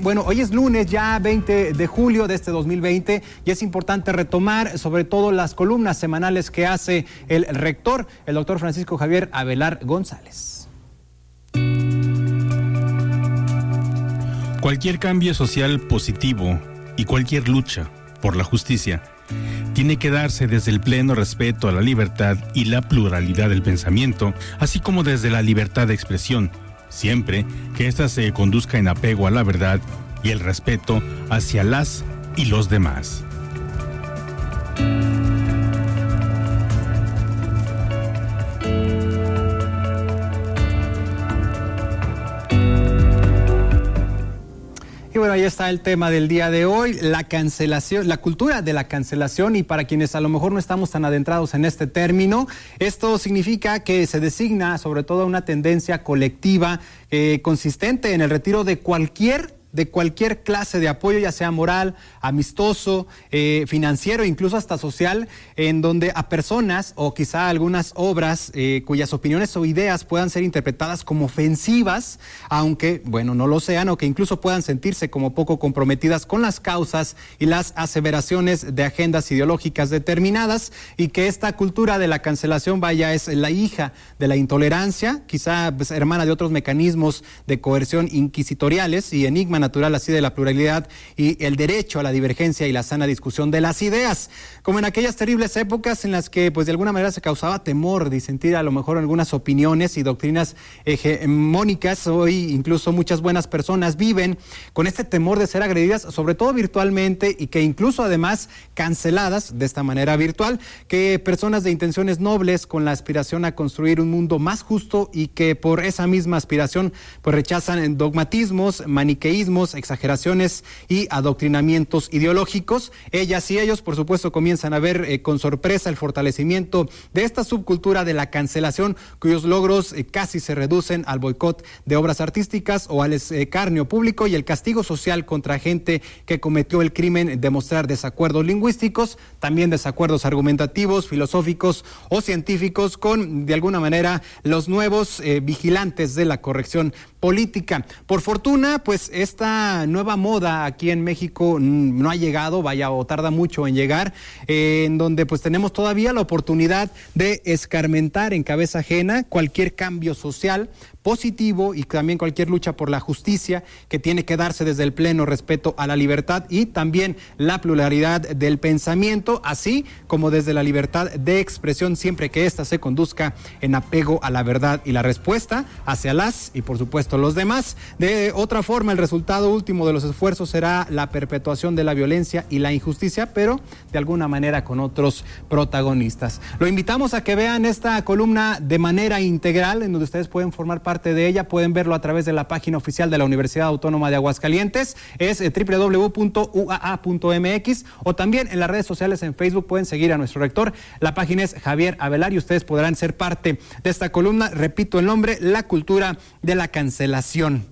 bueno, hoy es lunes, ya 20 de julio de este 2020, y es importante retomar sobre todo las columnas semanales que hace el rector, el doctor Francisco Javier Avelar González. Cualquier cambio social positivo y cualquier lucha por la justicia tiene que darse desde el pleno respeto a la libertad y la pluralidad del pensamiento, así como desde la libertad de expresión, siempre que ésta se conduzca en apego a la verdad y el respeto hacia las y los demás. Bueno, ahí está el tema del día de hoy, la cancelación, la cultura de la cancelación y para quienes a lo mejor no estamos tan adentrados en este término, esto significa que se designa sobre todo una tendencia colectiva eh, consistente en el retiro de cualquier de cualquier clase de apoyo, ya sea moral, amistoso, eh, financiero, incluso hasta social, en donde a personas o quizá algunas obras eh, cuyas opiniones o ideas puedan ser interpretadas como ofensivas, aunque, bueno, no lo sean, o que incluso puedan sentirse como poco comprometidas con las causas y las aseveraciones de agendas ideológicas determinadas, y que esta cultura de la cancelación, vaya, es la hija de la intolerancia, quizá pues, hermana de otros mecanismos de coerción inquisitoriales y enigmas natural así de la pluralidad y el derecho a la divergencia y la sana discusión de las ideas, como en aquellas terribles épocas en las que pues de alguna manera se causaba temor, disentir a lo mejor algunas opiniones y doctrinas hegemónicas, hoy incluso muchas buenas personas viven con este temor de ser agredidas, sobre todo virtualmente y que incluso además canceladas de esta manera virtual, que personas de intenciones nobles con la aspiración a construir un mundo más justo y que por esa misma aspiración pues rechazan dogmatismos, maniqueísmos, exageraciones y adoctrinamientos ideológicos. Ellas y ellos, por supuesto, comienzan a ver eh, con sorpresa el fortalecimiento de esta subcultura de la cancelación, cuyos logros eh, casi se reducen al boicot de obras artísticas o al escarnio público y el castigo social contra gente que cometió el crimen de mostrar desacuerdos lingüísticos, también desacuerdos argumentativos, filosóficos o científicos con, de alguna manera, los nuevos eh, vigilantes de la corrección política. Por fortuna, pues esta nueva moda aquí en México no ha llegado, vaya, o tarda mucho en llegar, eh, en donde pues tenemos todavía la oportunidad de escarmentar en cabeza ajena cualquier cambio social positivo y también cualquier lucha por la justicia que tiene que darse desde el pleno respeto a la libertad y también la pluralidad del pensamiento, así como desde la libertad de expresión siempre que ésta se conduzca en apego a la verdad y la respuesta hacia las y por supuesto los demás. De otra forma, el resultado último de los esfuerzos será la perpetuación de la violencia y la injusticia, pero de alguna manera con otros protagonistas. Lo invitamos a que vean esta columna de manera integral en donde ustedes pueden formar parte parte de ella. Pueden verlo a través de la página oficial de la Universidad Autónoma de Aguascalientes. Es eh, www.uaa.mx o también en las redes sociales en Facebook pueden seguir a nuestro rector. La página es Javier Avelar y ustedes podrán ser parte de esta columna. Repito el nombre, la cultura de la cancelación.